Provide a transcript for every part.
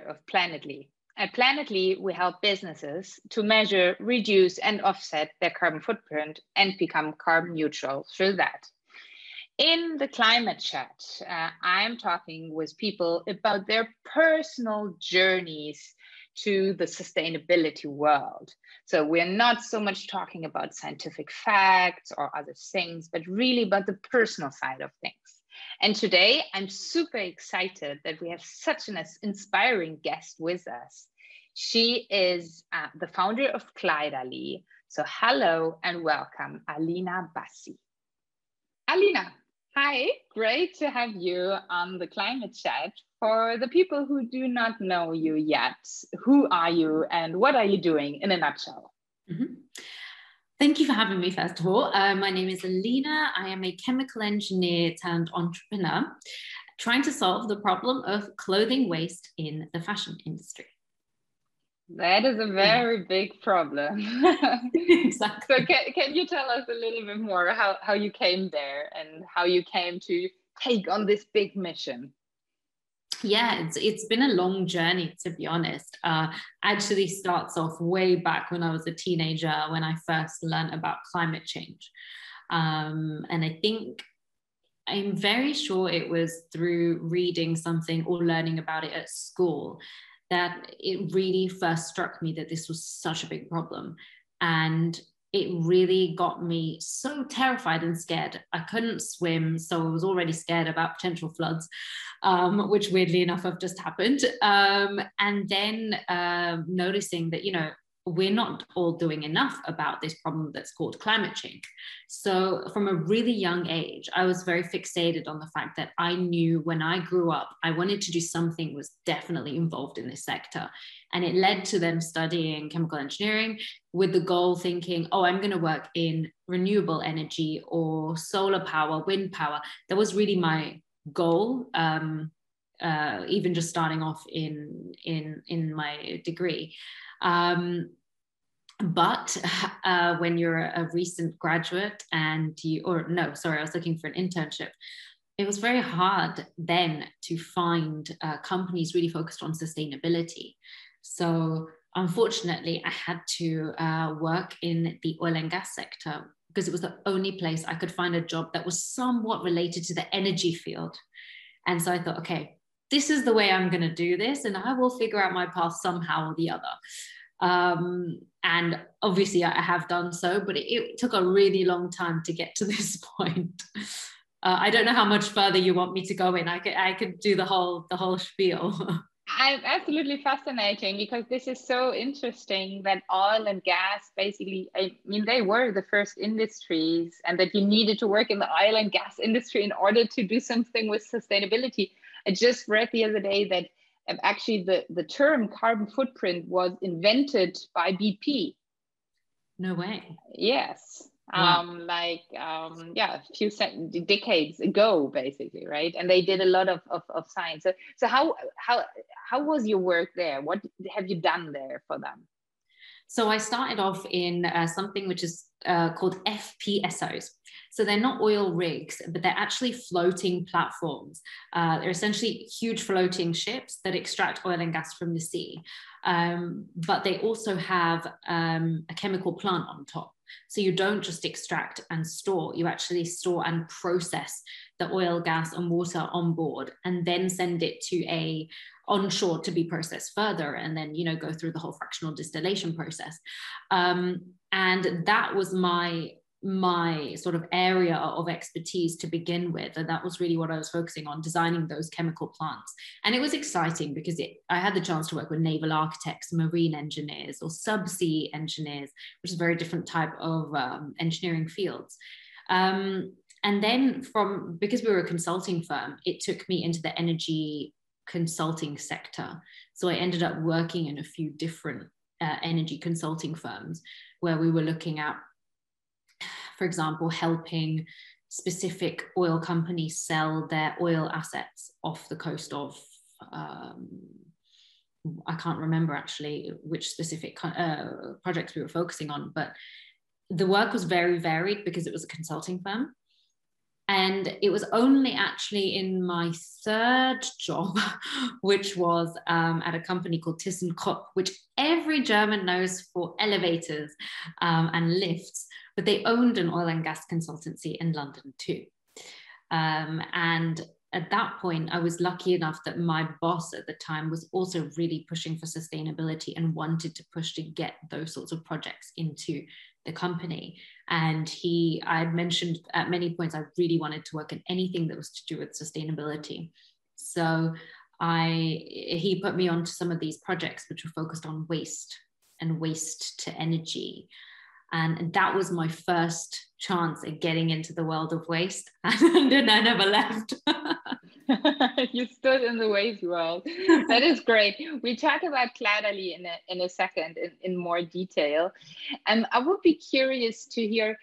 founder of Planetly. At Planetly, we help businesses to measure, reduce, and offset their carbon footprint and become carbon neutral through that. In the climate chat, uh, I'm talking with people about their personal journeys to the sustainability world. So we're not so much talking about scientific facts or other things, but really about the personal side of things. And today I'm super excited that we have such an inspiring guest with us. She is uh, the founder of Kleiderly. So hello and welcome, Alina Bassi. Alina, hi, great to have you on the climate chat for the people who do not know you yet, who are you and what are you doing in a nutshell? Mm-hmm. Thank you for having me, first of all. Uh, my name is Alina. I am a chemical engineer turned entrepreneur trying to solve the problem of clothing waste in the fashion industry. That is a very big problem. exactly. So can, can you tell us a little bit more how, how you came there and how you came to take on this big mission? Yeah it's it's been a long journey to be honest. Uh, actually starts off way back when i was a teenager when i first learned about climate change. Um, and i think i'm very sure it was through reading something or learning about it at school that it really first struck me that this was such a big problem. And it really got me so terrified and scared. I couldn't swim, so I was already scared about potential floods, um, which weirdly enough have just happened. Um, and then uh, noticing that, you know, we're not all doing enough about this problem that's called climate change. So, from a really young age, I was very fixated on the fact that I knew when I grew up, I wanted to do something was definitely involved in this sector. And it led to them studying chemical engineering with the goal thinking, oh, I'm going to work in renewable energy or solar power, wind power. That was really my goal. Um, uh, even just starting off in in in my degree um, but uh, when you're a recent graduate and you, or no, sorry, I was looking for an internship. It was very hard then to find uh, companies really focused on sustainability. So unfortunately, I had to uh, work in the oil and gas sector because it was the only place I could find a job that was somewhat related to the energy field. And so I thought, okay, this is the way I'm going to do this, and I will figure out my path somehow or the other. Um, and obviously, I have done so, but it, it, took a really long time to get to this point. Uh, I don't know how much further you want me to go in. I could, I could do the whole, the whole spiel. I'm absolutely fascinating because this is so interesting that oil and gas basically, I mean, they were the first industries, and that you needed to work in the oil and gas industry in order to do something with sustainability. I just read the other day that actually the, the term carbon footprint was invented by BP. No way. Yes. Wow. Um, like um, yeah, a few decades ago, basically, right? And they did a lot of, of, of science. So, so how how how was your work there? What have you done there for them? So I started off in uh, something which is uh, called FPSOs. So they're not oil rigs, but they're actually floating platforms. Uh, they're essentially huge floating ships that extract oil and gas from the sea. Um, but they also have um, a chemical plant on top. So you don't just extract and store, you actually store and process the oil, gas, and water on board and then send it to a onshore to be processed further and then you know go through the whole fractional distillation process um, and that was my my sort of area of expertise to begin with and that was really what i was focusing on designing those chemical plants. And it was exciting because it, i had the chance to work with naval architects marine engineers or subsea engineers which is a very different type of um, engineering fields. Um, and then from because we were a consulting firm it took me into the energy consulting sector. So i ended up working in a few different uh, energy consulting firms where we were looking at for example, helping specific oil companies sell their oil assets off the coast of um, I can't remember actually which specific uh, projects we were focusing on, but the work was very varied because it was a consulting firm. And it was only actually in my third job, which was um, at a company called ThyssenKrupp, which every German knows for elevators um, and lifts, but they owned an oil and gas consultancy in London too. Um, and at that point, I was lucky enough that my boss at the time was also really pushing for sustainability and wanted to push to get those sorts of projects into the company. And he, I had mentioned at many points, I really wanted to work in anything that was to do with sustainability. So I, he put me onto some of these projects which were focused on waste and waste to energy. And that was my first chance at getting into the world of waste. And then I never left. you stood in the waste world. That is great. We talk about Kleiderly in a, in a second in, in more detail. And I would be curious to hear.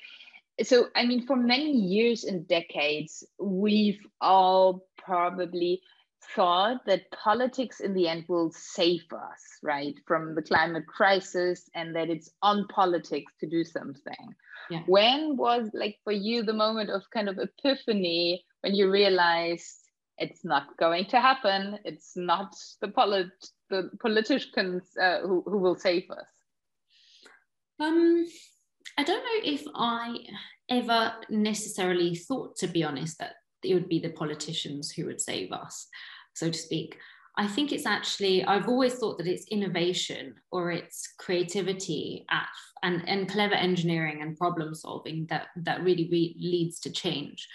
So, I mean, for many years and decades, we've all probably thought that politics in the end will save us, right, from the climate crisis and that it's on politics to do something. Yeah. When was like for you the moment of kind of epiphany when you realized it's not going to happen? It's not the polit the politicians uh, who, who will save us. Um, I don't know if I ever necessarily thought, to be honest, that it would be the politicians who would save us so to speak. I think it's actually, I've always thought that it's innovation or it's creativity at, and, and clever engineering and problem solving that, that really re- leads to change.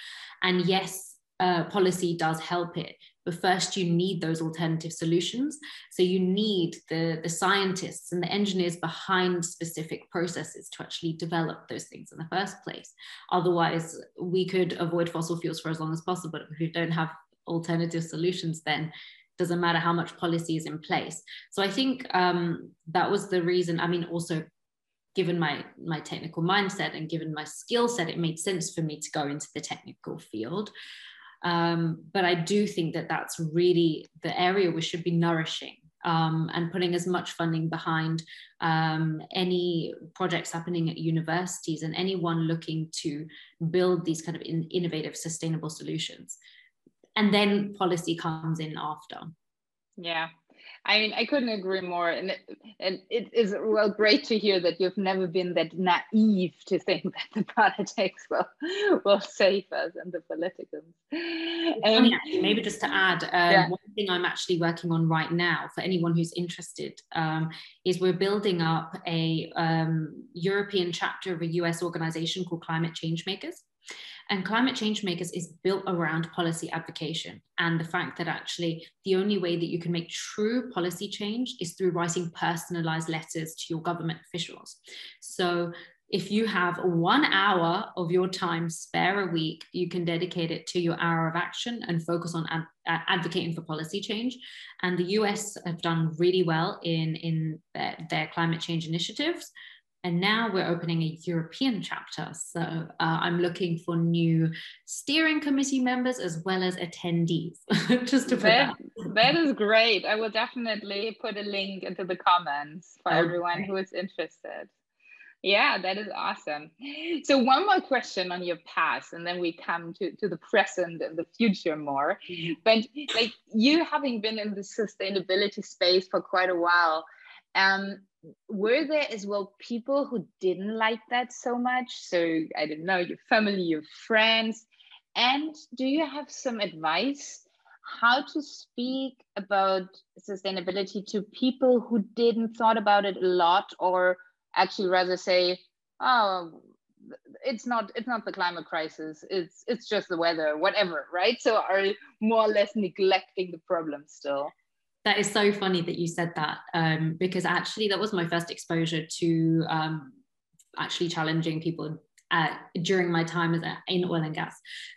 And yes, uh, policy does help it, but first you need those alternative solutions. So you need the, the scientists and the engineers behind specific processes to actually develop those things in the first place. Otherwise, we could avoid fossil fuels for as long as possible. If we don't have alternative solutions then doesn't matter how much policy is in place. So i think um, that was the reason i mean also given my my technical mindset and given my skill set it made sense for me to go into the technical field. Um, but i do think that that's really the area we should be nourishing um, and putting as much funding behind um, any projects happening at universities and anyone looking to build these kind of in, innovative sustainable solutions and then policy comes in after yeah I mean, I couldn't agree more. And it, and it is well great to hear that you've never been that naive to think that the politics will will save us and the politicians. Um, maybe just to add, um, yeah. one thing I'm actually working on right now for anyone who's interested um, is we're building up a um, European chapter of a US organization called Climate Change Makers. And climate change makers is built around policy advocacy and the fact that actually the only way that you can make true policy change is through writing personalized letters to your government officials. So if you have one hour of your time spare a week, you can dedicate it to your hour of action and focus on ad- uh, advocating for policy change. And the US have done really well in, in their, their climate change initiatives. And now we're opening a European chapter. So uh, I'm looking for new steering committee members as well as attendees. Just to put that, that. that is great. I will definitely put a link into the comments for okay. everyone who is interested. Yeah, that is awesome. So one more question on your past, and then we come to, to the present and the future more. Mm-hmm. But like you having been in the sustainability space for quite a while, um, were there as well people who didn't like that so much? So I don't know, your family, your friends. And do you have some advice how to speak about sustainability to people who didn't thought about it a lot or actually rather say, oh, it's not it's not the climate crisis it's it's just the weather whatever right so are more or less neglecting the problem still that is so funny that you said that um, because actually that was my first exposure to um, actually challenging people uh, during my time as a, in oil and gas.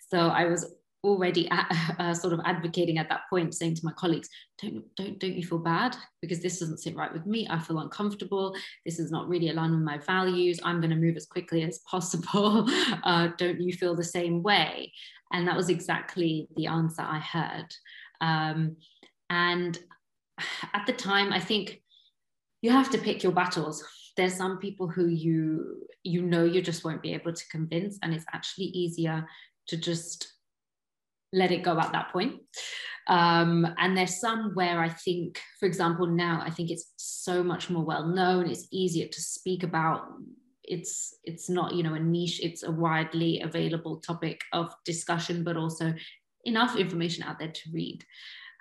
So I was already at, uh, sort of advocating at that point, saying to my colleagues, "Don't don't don't you feel bad because this doesn't sit right with me. I feel uncomfortable. This is not really aligned with my values. I'm going to move as quickly as possible. Uh, don't you feel the same way?" And that was exactly the answer I heard. Um, and at the time, I think you have to pick your battles. There's some people who you you know you just won't be able to convince, and it's actually easier to just let it go at that point. Um, and there's some where I think, for example, now I think it's so much more well known. It's easier to speak about. It's it's not you know a niche. It's a widely available topic of discussion, but also enough information out there to read.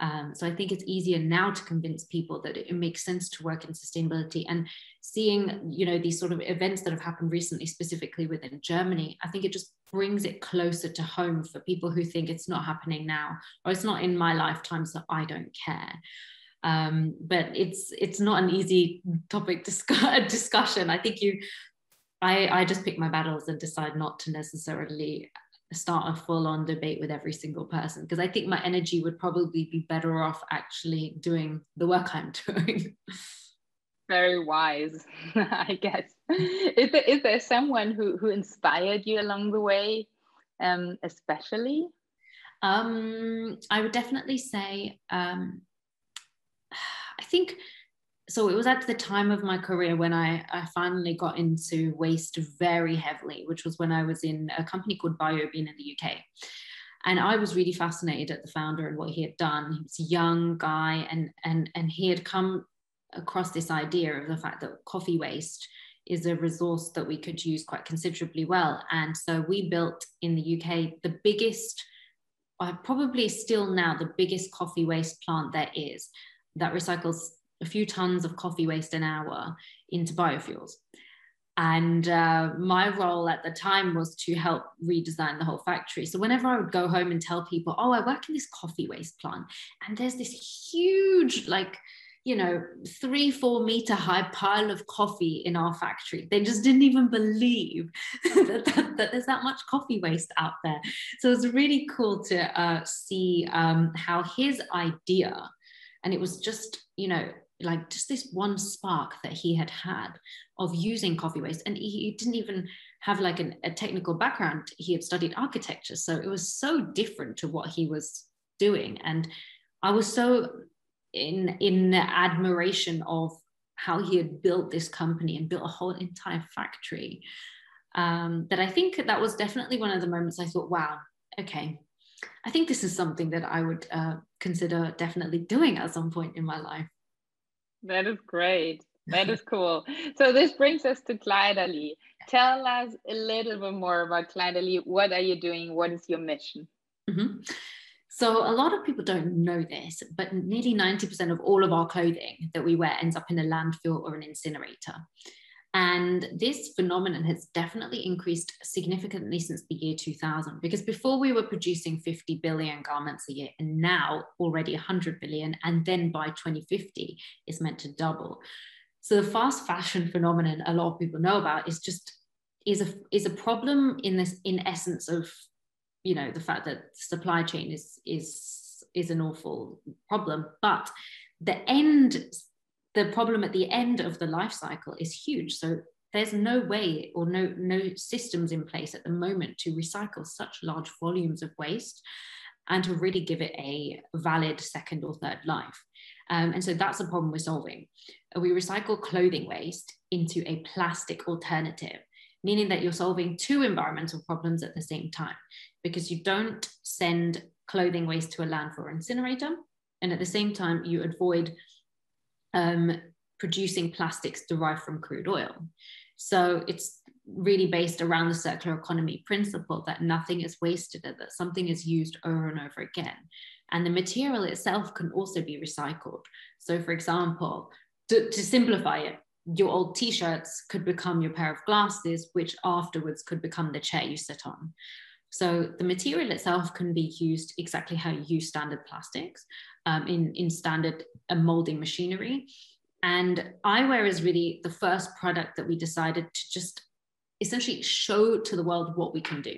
Um, so I think it's easier now to convince people that it makes sense to work in sustainability and seeing, you know, these sort of events that have happened recently, specifically within Germany, I think it just brings it closer to home for people who think it's not happening now or it's not in my lifetime, so I don't care. Um, but it's it's not an easy topic discuss- discussion. I think you, I I just pick my battles and decide not to necessarily start a full on debate with every single person because I think my energy would probably be better off actually doing the work I'm doing. Very wise, I guess. Is there, is there someone who, who inspired you along the way, um, especially? Um, I would definitely say, um, I think so it was at the time of my career when I, I finally got into waste very heavily, which was when I was in a company called BioBean in the UK. And I was really fascinated at the founder and what he had done. He was a young guy and and and he had come across this idea of the fact that coffee waste is a resource that we could use quite considerably well. And so we built in the UK the biggest, uh, probably still now the biggest coffee waste plant there is that recycles a few tons of coffee waste an hour into biofuels. And uh, my role at the time was to help redesign the whole factory. So whenever I would go home and tell people, oh, I work in this coffee waste plant, and there's this huge, like, you know, three, four meter high pile of coffee in our factory. They just didn't even believe that, that, that, there's that much coffee waste out there. So it was really cool to uh, see um, how his idea, and it was just, you know, like just this one spark that he had had of using coffee waste. And he didn't even have like an, a technical background. He had studied architecture. So it was so different to what he was doing. And i was so in in admiration of how he had built this company and built a whole entire factory um, that i think that was definitely one of the moments i thought wow okay i think this is something that i would uh, consider definitely doing at some point in my life that is great. That is cool. So this brings us to Kleiderly. Tell us a little bit more about Kleiderly. What are you doing? What is your mission? Mm-hmm. So a lot of people don't know this, but nearly 90% of all of our clothing that we wear ends up in a landfill or an incinerator. And this phenomenon has definitely increased significantly since the year 2000, because before we were producing 50 billion garments a year, and now already 100 billion, and then by 2050 is meant to double. So the fast fashion phenomenon a lot of people know about is just is a is a problem in this in essence of you know the fact that supply chain is is is an awful problem, but the end the problem at the end of the life cycle is huge. So there's no way or no, no systems in place at the moment to recycle such large volumes of waste and to really give it a valid second or third life. Um, and so that's a problem we're solving. We recycle clothing waste into a plastic alternative, meaning that you're solving two environmental problems at the same time because you don't send clothing waste to a landfill or incinerator. And at the same time, you avoid um, producing plastics derived from crude oil. So it's really based around the circular economy principle that nothing is wasted, that something is used over and over again. And the material itself can also be recycled. So, for example, to, to simplify it, your old t shirts could become your pair of glasses, which afterwards could become the chair you sit on. So the material itself can be used exactly how you use standard plastics um, in, in standard uh, molding machinery. And eyewear is really the first product that we decided to just essentially show to the world what we can do.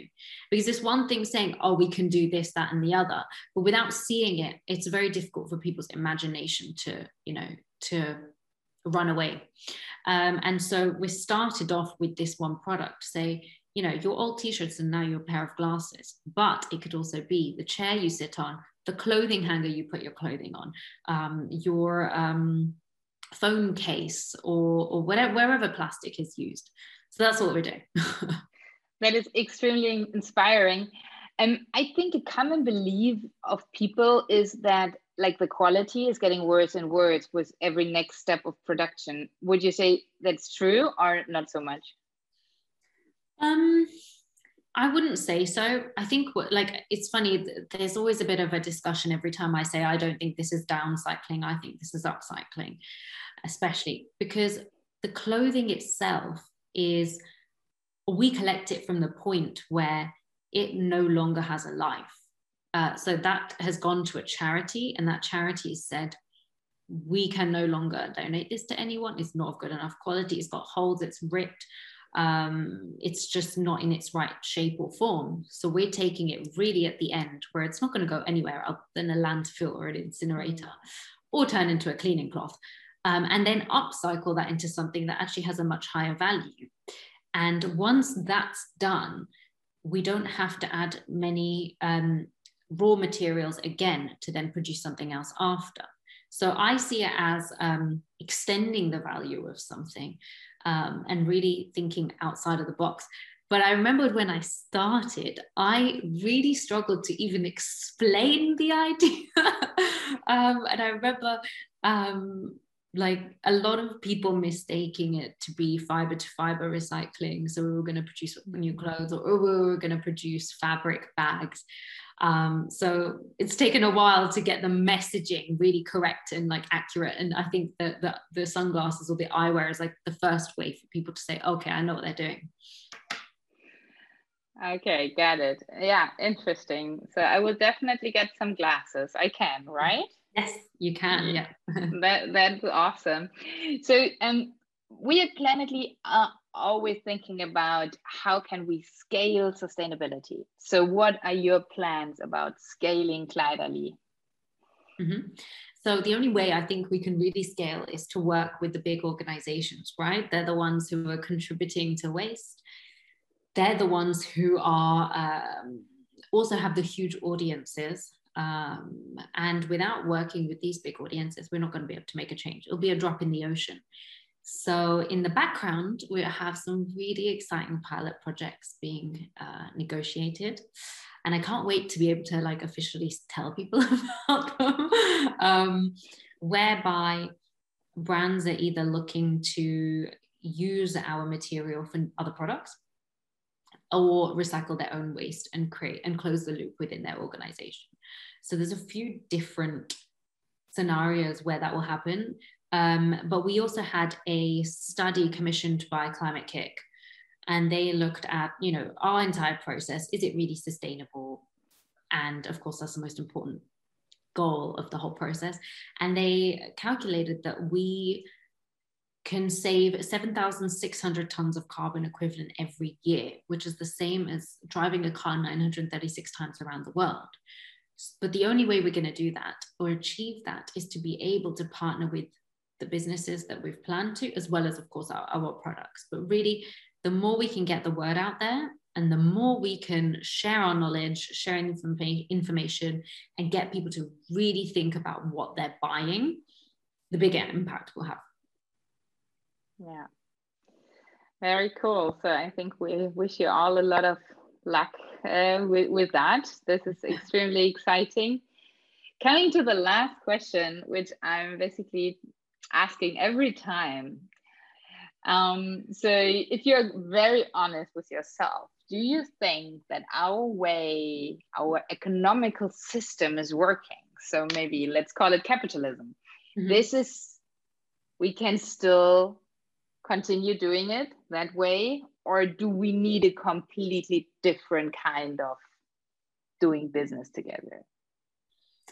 Because it's one thing saying, oh, we can do this, that, and the other, but without seeing it, it's very difficult for people's imagination to, you know, to run away. Um, and so we started off with this one product, say, you know, your old t-shirts and now your pair of glasses, but it could also be the chair you sit on, the clothing hanger you put your clothing on, um, your um, phone case, or, or whatever, wherever plastic is used. So that's what we're doing. that is extremely inspiring. And I think a common belief of people is that like the quality is getting worse and worse with every next step of production. Would you say that's true or not so much? Um, I wouldn't say so. I think what, like it's funny. There's always a bit of a discussion every time I say I don't think this is downcycling. I think this is upcycling, especially because the clothing itself is we collect it from the point where it no longer has a life. Uh, so that has gone to a charity, and that charity has said, we can no longer donate this to anyone. It's not of good enough quality. It's got holes, it's ripped. Um, it's just not in its right shape or form. So we're taking it really at the end where it's not going to go anywhere other than a landfill or an incinerator or turn into a cleaning cloth. Um, and then upcycle that into something that actually has a much higher value. And once that's done, we don't have to add many um, raw materials again to then produce something else after. So I see it as um, extending the value of something um, and really thinking outside of the box. But I remembered when I started, I really struggled to even explain the idea. um, and I remember um, like a lot of people mistaking it to be fiber to fiber recycling. So we were going to produce new clothes or we were going to produce fabric bags. Um, so it's taken a while to get the messaging really correct and like accurate. And I think that the, the sunglasses or the eyewear is like the first way for people to say, okay, I know what they're doing. Okay, got it. Yeah, interesting. So I will definitely get some glasses. I can, right? Yes, you can. Yeah. that that's awesome. So um we at Planetly are always thinking about how can we scale sustainability. So what are your plans about scaling Kleiderly? Mm-hmm. So the only way I think we can really scale is to work with the big organizations, right? They're the ones who are contributing to waste. They're the ones who are um, also have the huge audiences. Um, and without working with these big audiences, we're not going to be able to make a change. It'll be a drop in the ocean. So in the background, we have some really exciting pilot projects being uh, negotiated. And I can't wait to be able to like officially tell people about them, um, whereby brands are either looking to use our material for other products or recycle their own waste and create and close the loop within their organization. So there's a few different scenarios where that will happen. Um, but we also had a study commissioned by Climate-KIC, and they looked at, you know, our entire process. Is it really sustainable? And of course, that's the most important goal of the whole process. And they calculated that we can save 7,600 tons of carbon equivalent every year, which is the same as driving a car 936 times around the world. But the only way we're going to do that or achieve that is to be able to partner with the businesses that we've planned to, as well as, of course, our, our products. But really, the more we can get the word out there and the more we can share our knowledge, sharing information, and get people to really think about what they're buying, the bigger impact we'll have. Yeah. Very cool. So I think we wish you all a lot of luck uh, with, with that. This is extremely exciting. Coming to the last question, which I'm basically asking every time. Um, so, if you're very honest with yourself, do you think that our way, our economical system is working? So, maybe let's call it capitalism. Mm-hmm. This is, we can still continue doing it that way, or do we need a completely different kind of doing business together?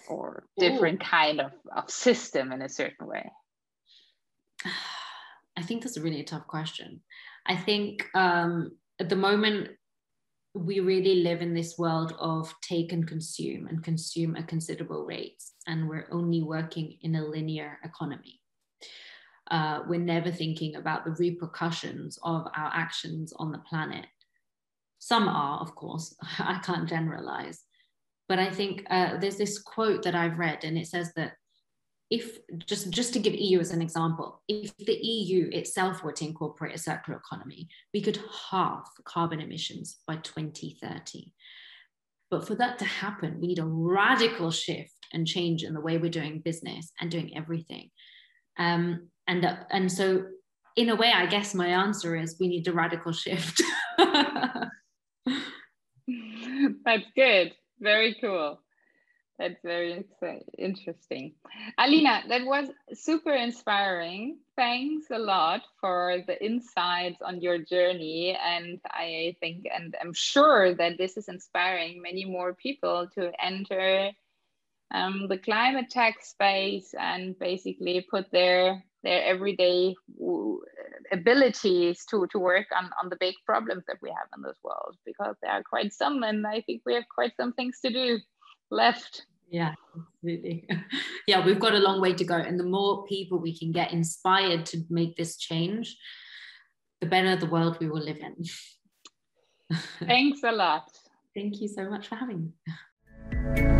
Or different Ooh. kind of, of system in a certain way? I think that's a really tough question. I think um, at the moment, we really live in this world of take and consume and consume at considerable rates. And we're only working in a linear economy. Uh, we're never thinking about the repercussions of our actions on the planet. Some are, of course, I can't generalize. But I think uh, there's this quote that I've read, and it says that if just just to give EU as an example, if the EU itself were to incorporate a circular economy, we could halve carbon emissions by 2030. But for that to happen, we need a radical shift and change in the way we're doing business and doing everything. Um, and, uh, and so, in a way, I guess my answer is we need a radical shift. That's good. Very cool. That's very interesting. Alina, that was super inspiring. Thanks a lot for the insights on your journey. And I think, and I'm sure that this is inspiring many more people to enter um, the climate tech space and basically put their their everyday abilities to to work on on the big problems that we have in this world because there are quite some and i think we have quite some things to do left. Yeah, absolutely. Yeah, we've got a long way to go. And the more people we can get inspired to make this change, the better the world we will live in. Thanks a lot. Thank you so much for having me.